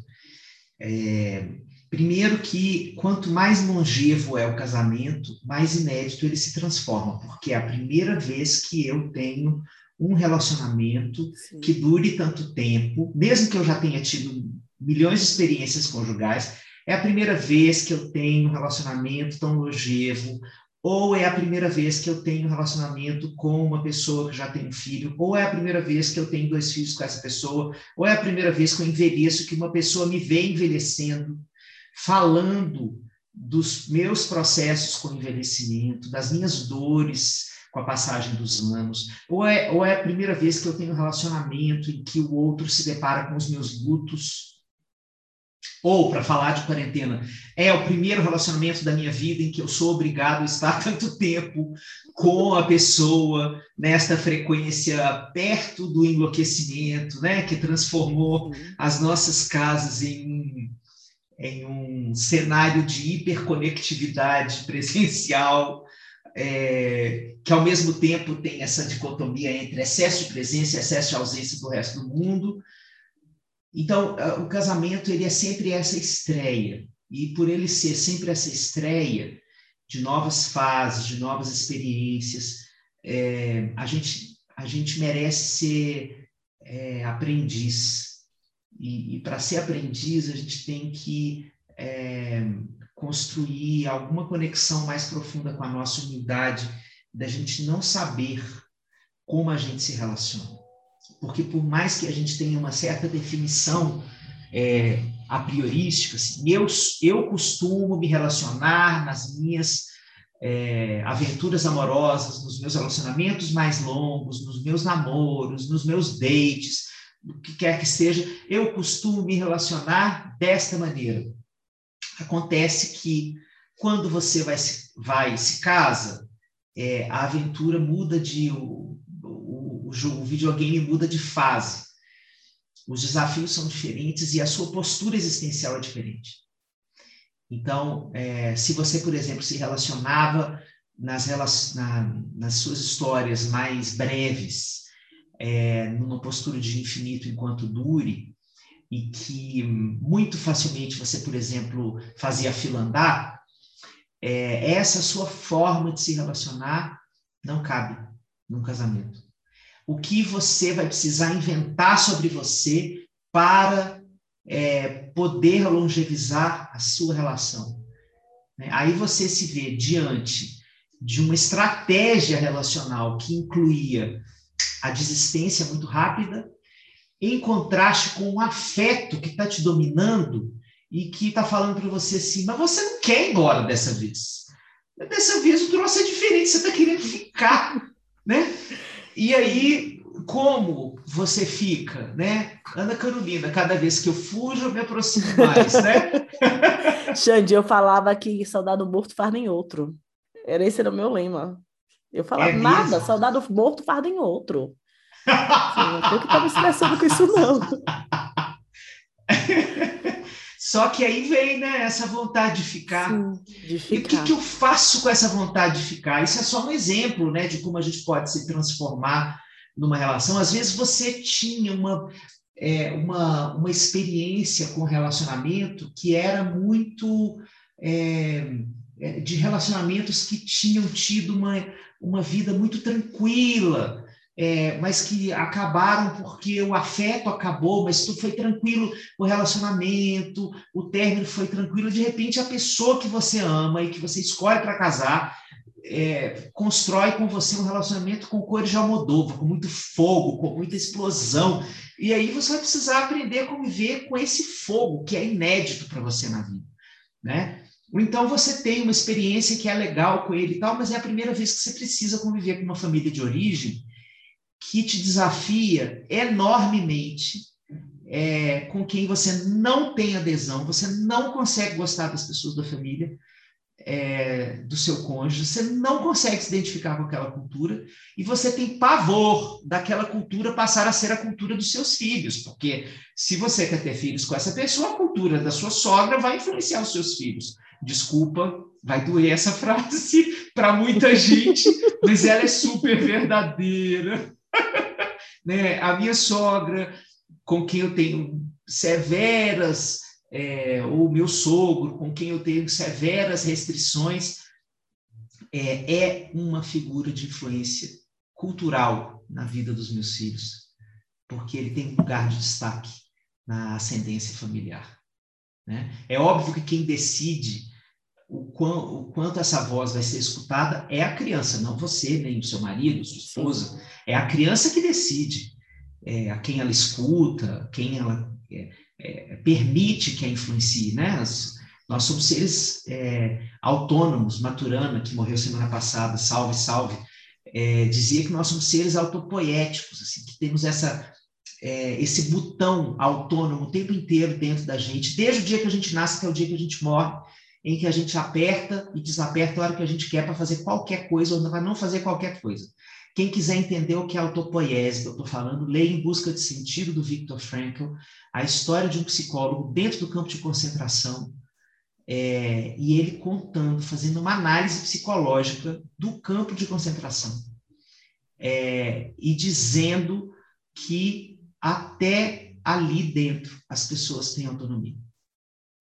é, primeiro que quanto mais longevo é o casamento, mais inédito ele se transforma, porque é a primeira vez que eu tenho um relacionamento Sim. que dure tanto tempo, mesmo que eu já tenha tido milhões de experiências conjugais, é a primeira vez que eu tenho um relacionamento tão longevo, ou é a primeira vez que eu tenho um relacionamento com uma pessoa que já tem um filho, ou é a primeira vez que eu tenho dois filhos com essa pessoa, ou é a primeira vez que eu envelheço, que uma pessoa me vê envelhecendo, falando dos meus processos com envelhecimento, das minhas dores com a passagem dos anos, ou é, ou é a primeira vez que eu tenho um relacionamento em que o outro se depara com os meus lutos, ou, para falar de quarentena, é o primeiro relacionamento da minha vida em que eu sou obrigado a estar tanto tempo com a pessoa nesta frequência perto do enlouquecimento, né, que transformou as nossas casas em, em um cenário de hiperconectividade presencial, é, que ao mesmo tempo tem essa dicotomia entre excesso de presença e excesso de ausência do resto do mundo, então, o casamento ele é sempre essa estreia. E por ele ser sempre essa estreia de novas fases, de novas experiências, é, a, gente, a gente merece ser é, aprendiz. E, e para ser aprendiz, a gente tem que é, construir alguma conexão mais profunda com a nossa humildade, da gente não saber como a gente se relaciona porque por mais que a gente tenha uma certa definição é, a priorística, assim, eu, eu costumo me relacionar nas minhas é, aventuras amorosas, nos meus relacionamentos mais longos, nos meus namoros, nos meus dates, o que quer que seja, eu costumo me relacionar desta maneira. Acontece que quando você vai se, vai, se casa, é, a aventura muda de o, jogo, o videogame muda de fase. Os desafios são diferentes e a sua postura existencial é diferente. Então, é, se você, por exemplo, se relacionava nas, na, nas suas histórias mais breves, é, numa postura de infinito enquanto dure, e que muito facilmente você, por exemplo, fazia fila andar, é, essa sua forma de se relacionar não cabe num casamento o que você vai precisar inventar sobre você para é, poder longevizar a sua relação. Né? Aí você se vê diante de uma estratégia relacional que incluía a desistência muito rápida, em contraste com o afeto que está te dominando e que está falando para você assim, mas você não quer ir embora dessa vez. Dessa vez o troço é diferente, você está querendo ficar, né? E aí, como você fica, né? Ana Carolina, cada vez que eu fujo, eu me aproximo mais, né? Xande, eu falava que soldado morto faz nem outro. Era esse era o meu lema. Eu falava, é nada, soldado morto faz nem outro. Não que estar me estressando com isso, não. Só que aí vem né, essa vontade de ficar. Sim, de ficar. E o que, que, eu faço com essa vontade de ficar? Isso é só um exemplo né, de como a gente pode se transformar numa relação. Às vezes você tinha uma, é, uma, uma experiência com relacionamento que era muito. É, é de relacionamentos que tinham tido uma, uma vida muito tranquila, é, mas que acabaram porque o afeto acabou, mas tudo foi tranquilo, o relacionamento, o término foi tranquilo. De repente, a pessoa que você ama e que você escolhe para casar é, constrói com você um relacionamento com cores de almodova, com muito fogo, com muita explosão. E aí você vai precisar aprender a conviver com esse fogo que é inédito para você na vida, né? Ou então você tem uma experiência que é legal com ele e tal, mas é a primeira vez que você precisa conviver com uma família de origem que te desafia enormemente, é, com quem você não tem adesão, você não consegue gostar das pessoas da família, é, do seu cônjuge, você não consegue se identificar com aquela cultura e você tem pavor daquela cultura passar a ser a cultura dos seus filhos, porque se você quer ter filhos com essa pessoa, a cultura da sua sogra vai influenciar os seus filhos. Desculpa, vai doer essa frase para muita gente, mas ela é super verdadeira. Né? A minha sogra, com quem eu tenho severas é, ou meu sogro, com quem eu tenho severas restrições, é, é uma figura de influência cultural na vida dos meus filhos, porque ele tem um lugar de destaque na ascendência familiar. Né? É óbvio que quem decide o, quão, o, quanto essa voz vai ser escutada é a criança, não você, nem o seu marido, sua esposa. É a criança que decide é, a quem ela escuta, quem ela é, é, permite que a influencie, né? As, nós somos seres é, autônomos. Maturana, que morreu semana passada, salve, salve, é, dizia que nós somos seres autopoéticos, assim, que temos essa, é, esse botão autônomo o tempo inteiro dentro da gente, desde o dia que a gente nasce até o dia que a gente morre, em que a gente aperta e desaperta a hora que a gente quer para fazer qualquer coisa ou para não fazer qualquer coisa. Quem quiser entender o que é autopoiese que eu estou falando, leia Em Busca de Sentido, do Viktor Frankl, a história de um psicólogo dentro do campo de concentração, é, e ele contando, fazendo uma análise psicológica do campo de concentração, é, e dizendo que até ali dentro as pessoas têm autonomia.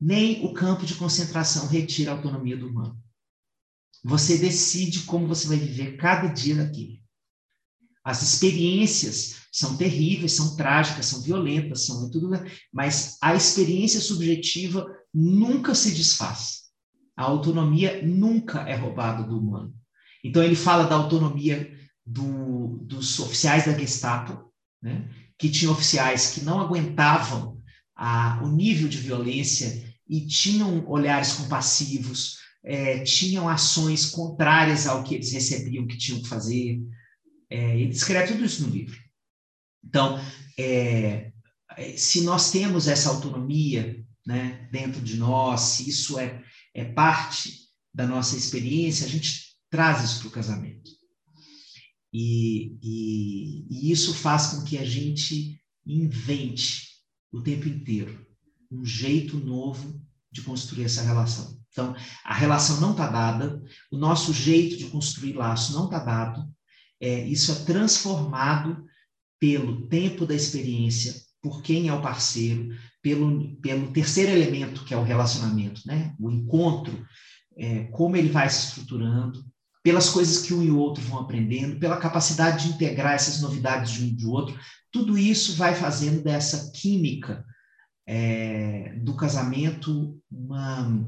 Nem o campo de concentração retira a autonomia do humano. Você decide como você vai viver cada dia daquilo. As experiências são terríveis, são trágicas, são violentas, são tudo, mas a experiência subjetiva nunca se desfaz. A autonomia nunca é roubada do humano. Então ele fala da autonomia do, dos oficiais da Gestapo, né? que tinham oficiais que não aguentavam a, o nível de violência e tinham olhares compassivos, é, tinham ações contrárias ao que eles recebiam que tinham que fazer, é, ele descreve tudo isso no livro. Então, é, se nós temos essa autonomia né, dentro de nós, se isso é, é parte da nossa experiência, a gente traz isso para o casamento. E, e, e isso faz com que a gente invente o tempo inteiro um jeito novo de construir essa relação. Então, a relação não está dada, o nosso jeito de construir laço não está dado, é, isso é transformado pelo tempo da experiência, por quem é o parceiro, pelo, pelo terceiro elemento, que é o relacionamento, né? o encontro, é, como ele vai se estruturando, pelas coisas que um e o outro vão aprendendo, pela capacidade de integrar essas novidades de um e do outro, tudo isso vai fazendo dessa química é, do casamento uma,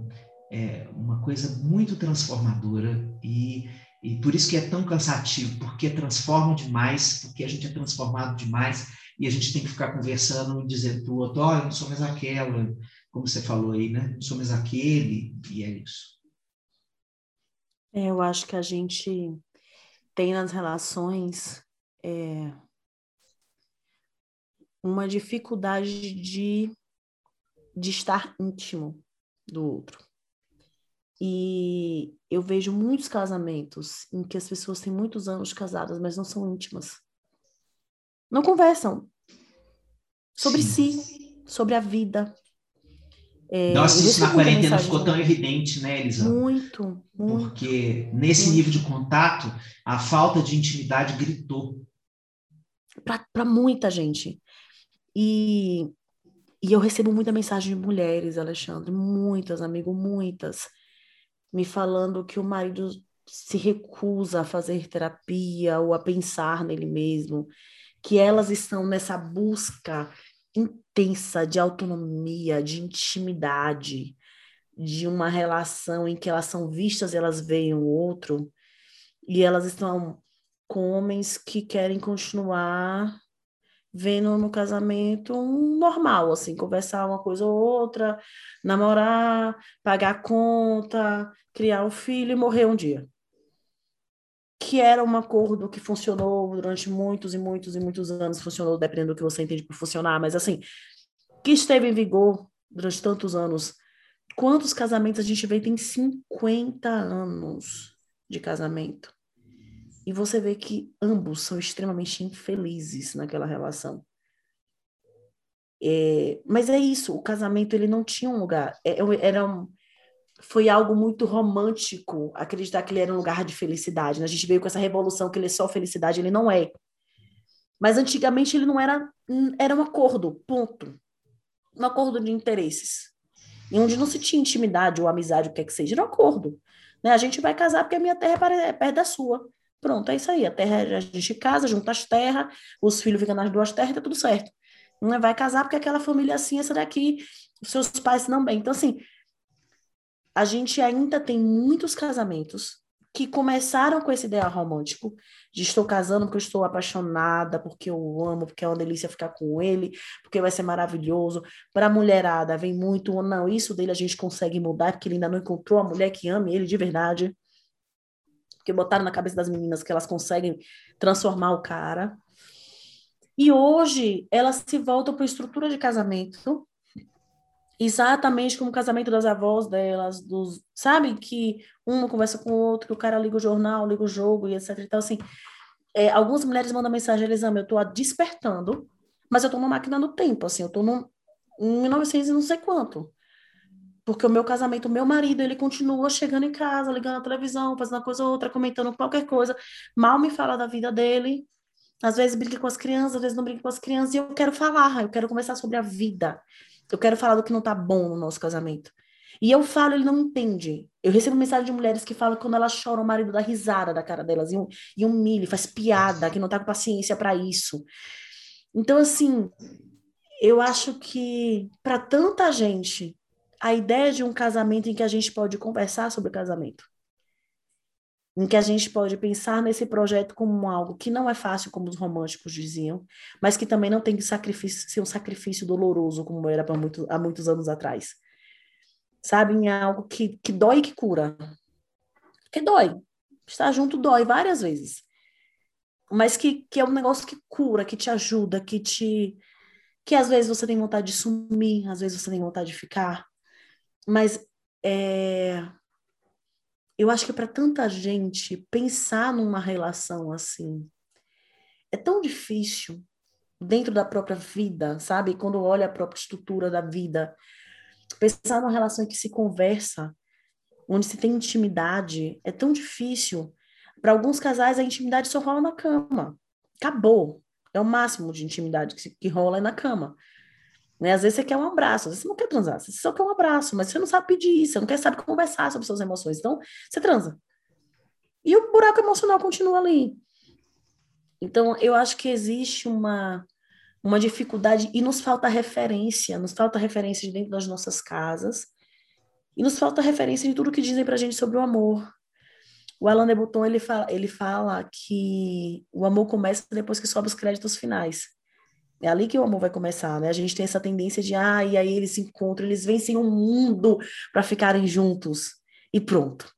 é, uma coisa muito transformadora e e por isso que é tão cansativo, porque transforma demais, porque a gente é transformado demais e a gente tem que ficar conversando e dizendo para o outro, olha, não sou mais aquela, como você falou aí, né? Não sou mais aquele, e é isso. É, eu acho que a gente tem nas relações é, uma dificuldade de, de estar íntimo do outro. E eu vejo muitos casamentos em que as pessoas têm muitos anos casadas, mas não são íntimas. Não conversam sobre Sim. si, sobre a vida. É, Nossa, isso na quarentena ficou tão evidente, né, Elisa? Muito, muito. Porque nesse muito. nível de contato, a falta de intimidade gritou. Para muita gente. E, e eu recebo muita mensagem de mulheres, Alexandre, muitas, amigo, muitas me falando que o marido se recusa a fazer terapia ou a pensar nele mesmo, que elas estão nessa busca intensa de autonomia, de intimidade, de uma relação em que elas são vistas, elas veem o outro, e elas estão com homens que querem continuar vendo no casamento um normal, assim, conversar uma coisa ou outra, namorar, pagar conta, criar um filho e morrer um dia. Que era um acordo que funcionou durante muitos e muitos e muitos anos, funcionou dependendo do que você entende por funcionar, mas assim, que esteve em vigor durante tantos anos Quantos casamentos a gente vê tem 50 anos de casamento? E você vê que ambos são extremamente infelizes naquela relação. É, mas é isso, o casamento ele não tinha um lugar, é, era um, foi algo muito romântico acreditar que ele era um lugar de felicidade. Né? A gente veio com essa revolução que ele é só felicidade, ele não é. Mas antigamente ele não era, era um acordo, ponto. Um acordo de interesses. E onde não se tinha intimidade ou amizade, o que é que seja, era um acordo. Né? A gente vai casar porque a minha terra é perto da sua. Pronto, é isso aí. A terra a gente casa, junta as terras, os filhos ficam nas duas terras, tá tudo certo. Não vai casar porque aquela família assim, essa daqui, os seus pais não bem. Então, assim, a gente ainda tem muitos casamentos que começaram com esse ideal romântico de estou casando porque eu estou apaixonada, porque eu amo, porque é uma delícia ficar com ele, porque vai ser maravilhoso. Para a mulherada, vem muito, não, isso dele a gente consegue mudar, porque ele ainda não encontrou a mulher que ame ele de verdade. Porque botaram na cabeça das meninas que elas conseguem transformar o cara. E hoje elas se voltam para a estrutura de casamento, exatamente como o casamento das avós delas, dos, sabe? Que uma conversa com o outro, que o cara liga o jornal, liga o jogo e etc. Então, assim, é, algumas mulheres mandam mensagem, eles amam, eu estou despertando, mas eu estou numa máquina do tempo, assim, eu estou num, em 1900 e não sei quanto. Porque o meu casamento, o meu marido, ele continua chegando em casa, ligando a televisão, fazendo uma coisa ou outra, comentando qualquer coisa, mal me fala da vida dele, às vezes brinca com as crianças, às vezes não brinca com as crianças, e eu quero falar, eu quero conversar sobre a vida. Eu quero falar do que não tá bom no nosso casamento. E eu falo, ele não entende. Eu recebo mensagem de mulheres que falam que quando elas choram, o marido dá risada da cara delas e, um, e humilha, faz piada, que não tá com paciência para isso. Então, assim, eu acho que para tanta gente, a ideia de um casamento em que a gente pode conversar sobre casamento, em que a gente pode pensar nesse projeto como algo que não é fácil, como os românticos diziam, mas que também não tem que ser um sacrifício doloroso, como era muito, há muitos anos atrás. Sabe? Em algo que, que dói e que cura. Que dói. Estar junto dói várias vezes. Mas que, que é um negócio que cura, que te ajuda, que te. que às vezes você tem vontade de sumir, às vezes você tem vontade de ficar. Mas é, eu acho que para tanta gente pensar numa relação assim é tão difícil dentro da própria vida, sabe? Quando olha a própria estrutura da vida, pensar numa relação em que se conversa, onde se tem intimidade, é tão difícil. Para alguns casais a intimidade só rola na cama. Acabou. É o máximo de intimidade que, que rola é na cama. Né? Às vezes você quer um abraço, às vezes você não quer transar, você só quer um abraço, mas você não sabe pedir, você não quer saber conversar sobre suas emoções, então você transa. E o buraco emocional continua ali. Então, eu acho que existe uma, uma dificuldade e nos falta referência, nos falta referência de dentro das nossas casas e nos falta referência de tudo que dizem pra gente sobre o amor. O Alain de Botton, ele fala, ele fala que o amor começa depois que sobe os créditos finais. É ali que o amor vai começar, né? A gente tem essa tendência de, ah, e aí eles se encontram, eles vencem o mundo para ficarem juntos e pronto.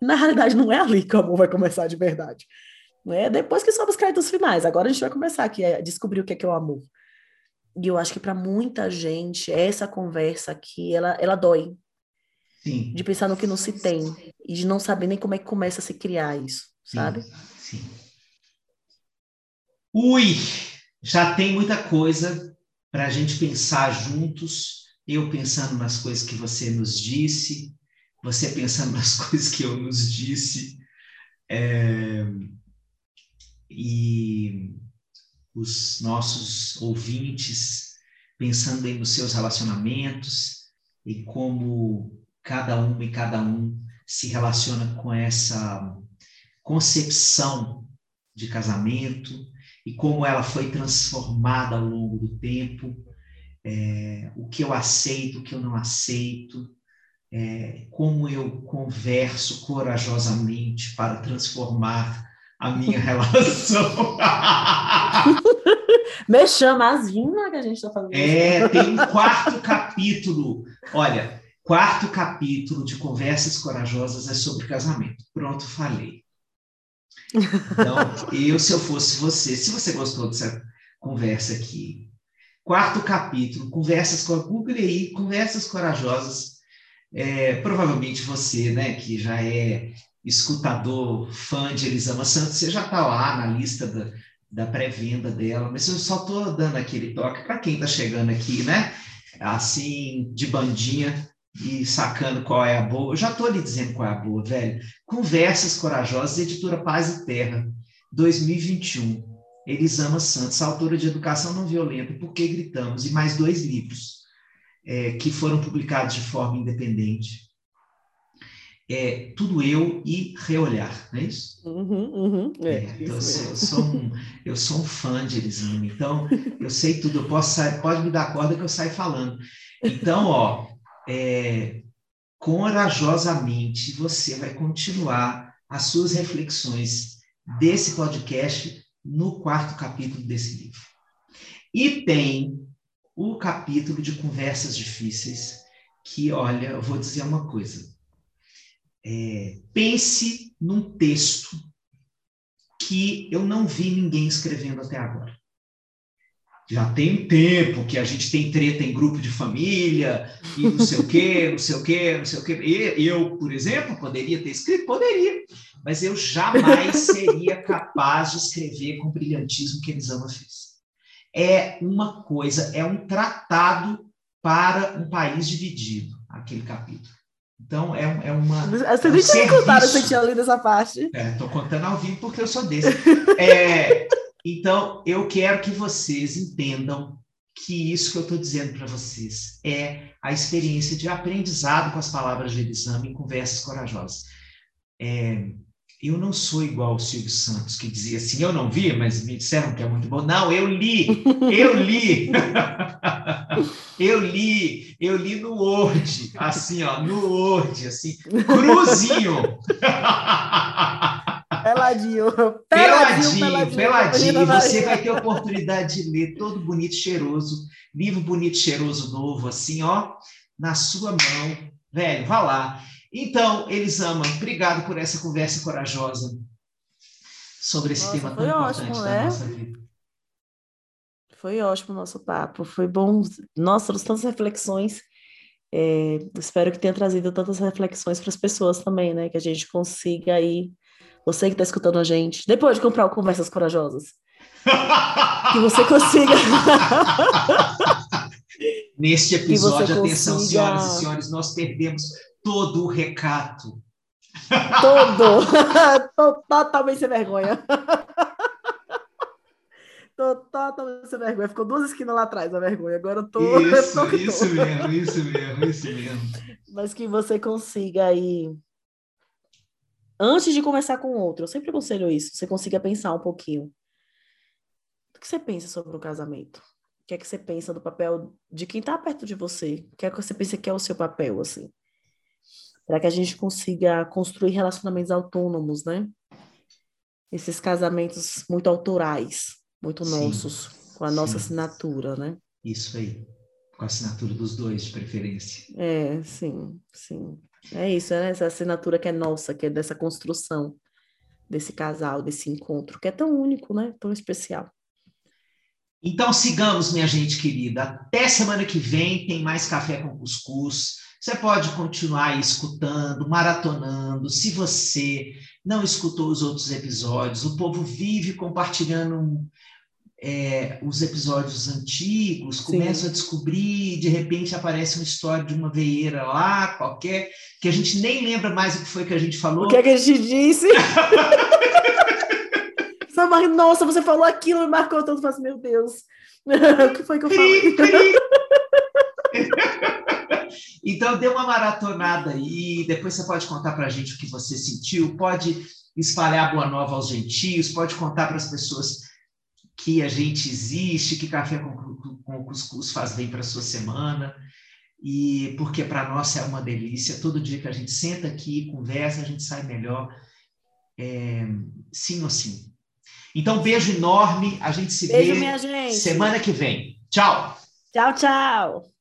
Na realidade, não é ali que o amor vai começar de verdade. Não é depois que sobe os créditos finais. Agora a gente vai começar aqui a descobrir o que é, que é o amor. E eu acho que para muita gente, essa conversa aqui, ela, ela dói. Sim. De pensar no que não se tem e de não saber nem como é que começa a se criar isso, sabe? Sim. Sim. Ui! Já tem muita coisa para a gente pensar juntos, eu pensando nas coisas que você nos disse, você pensando nas coisas que eu nos disse, é, e os nossos ouvintes pensando aí nos seus relacionamentos e como cada um e cada um se relaciona com essa concepção de casamento, e como ela foi transformada ao longo do tempo, é, o que eu aceito, o que eu não aceito, é, como eu converso corajosamente para transformar a minha relação. Me chama as vinhas que a gente está fazendo. É, tem um quarto capítulo. Olha, quarto capítulo de Conversas Corajosas é sobre casamento. Pronto, falei. Então, eu, se eu fosse você, se você gostou dessa conversa aqui, quarto capítulo, conversas com a Google aí, conversas corajosas, É, provavelmente você, né, que já é escutador, fã de Elisama Santos, você já está lá na lista da, da pré-venda dela, mas eu só estou dando aquele toque para quem está chegando aqui, né? Assim, de bandinha e sacando qual é a boa. Eu já estou lhe dizendo qual é a boa, velho. Conversas Corajosas, editora Paz e Terra, 2021. Elisama Santos, autora de Educação Não Violenta, Por que Gritamos? E mais dois livros é, que foram publicados de forma independente é tudo eu e reolhar, não é isso? Uhum, uhum, é, é, então, eu, sou, eu, sou, um, eu sou um fã de Elisama, então eu sei tudo, eu posso sair, pode me dar corda que eu saio falando. Então, ó, é, corajosamente você vai continuar as suas reflexões desse podcast no quarto capítulo desse livro. E tem o capítulo de conversas difíceis, que, olha, eu vou dizer uma coisa é, pense num texto que eu não vi ninguém escrevendo até agora. Já tem tempo que a gente tem treta em grupo de família, e não sei o quê, não sei o quê, não sei o quê. E eu, por exemplo, poderia ter escrito? Poderia, mas eu jamais seria capaz de escrever com o brilhantismo que Elisama fez. É uma coisa, é um tratado para um país dividido, aquele capítulo. Então, é, é uma. Você é um tinha contado que tinha lido essa parte. Estou é, contando ao vivo porque eu sou desse. É, então, eu quero que vocês entendam que isso que eu estou dizendo para vocês é a experiência de aprendizado com as palavras de Elisama em conversas corajosas. É, eu não sou igual o Silvio Santos, que dizia assim, eu não vi, mas me disseram que é muito bom. Não, eu li, eu li. eu li, eu li no Word, assim, ó, no Word, assim, cruzinho. Peladinho, peladinho, peladinho, peladinho. Você vai ter a oportunidade de ler todo bonito, cheiroso, livro bonito, cheiroso, novo, assim, ó, na sua mão. Velho, vá lá. Então, Elisama, obrigado por essa conversa corajosa sobre esse nossa, tema tão importante ótimo, da né? nossa vida. Foi ótimo o nosso papo, foi bom. Nossa, tantas reflexões. É, espero que tenha trazido tantas reflexões para as pessoas também, né? Que a gente consiga aí, você que está escutando a gente, depois de comprar o Conversas Corajosas, que você consiga. Neste episódio, atenção, consiga... senhoras e senhores, nós perdemos todo o recato. Todo! Totalmente sem vergonha. Totalmente sem vergonha. Ficou duas esquinas lá atrás a vergonha. Agora eu tô. Isso, eu tô isso tô. mesmo, isso mesmo, isso mesmo. Mas que você consiga aí. Antes de conversar com outro, eu sempre aconselho isso, você consiga pensar um pouquinho. O que você pensa sobre o casamento? O que é que você pensa do papel de quem está perto de você? O que é que você pensa que é o seu papel, assim? para que a gente consiga construir relacionamentos autônomos, né? Esses casamentos muito autorais, muito sim, nossos, com a sim. nossa assinatura, né? Isso aí, com a assinatura dos dois, de preferência. É, sim, sim. É isso, né? Essa assinatura que é nossa, que é dessa construção desse casal, desse encontro, que é tão único, né? Tão especial. Então sigamos, minha gente querida. Até semana que vem tem mais café com cuscuz. Você pode continuar escutando, maratonando. Se você não escutou os outros episódios, o povo vive compartilhando é, os episódios antigos, começa a descobrir, de repente aparece uma história de uma veieira lá, qualquer, que a gente nem lembra mais o que foi que a gente falou. O que, é que a gente disse? Nossa, você falou aquilo, me marcou tanto, eu assim, meu Deus, o que foi que eu falei? Então, dê uma maratonada aí, depois você pode contar para a gente o que você sentiu, pode espalhar a boa nova aos gentios, pode contar para as pessoas que a gente existe, que café com, com cuscuz faz bem para a sua semana, e porque para nós é uma delícia, todo dia que a gente senta aqui, conversa, a gente sai melhor, é, sim ou sim. Então, beijo enorme, a gente se beijo, vê minha gente. semana que vem. Tchau! Tchau, tchau!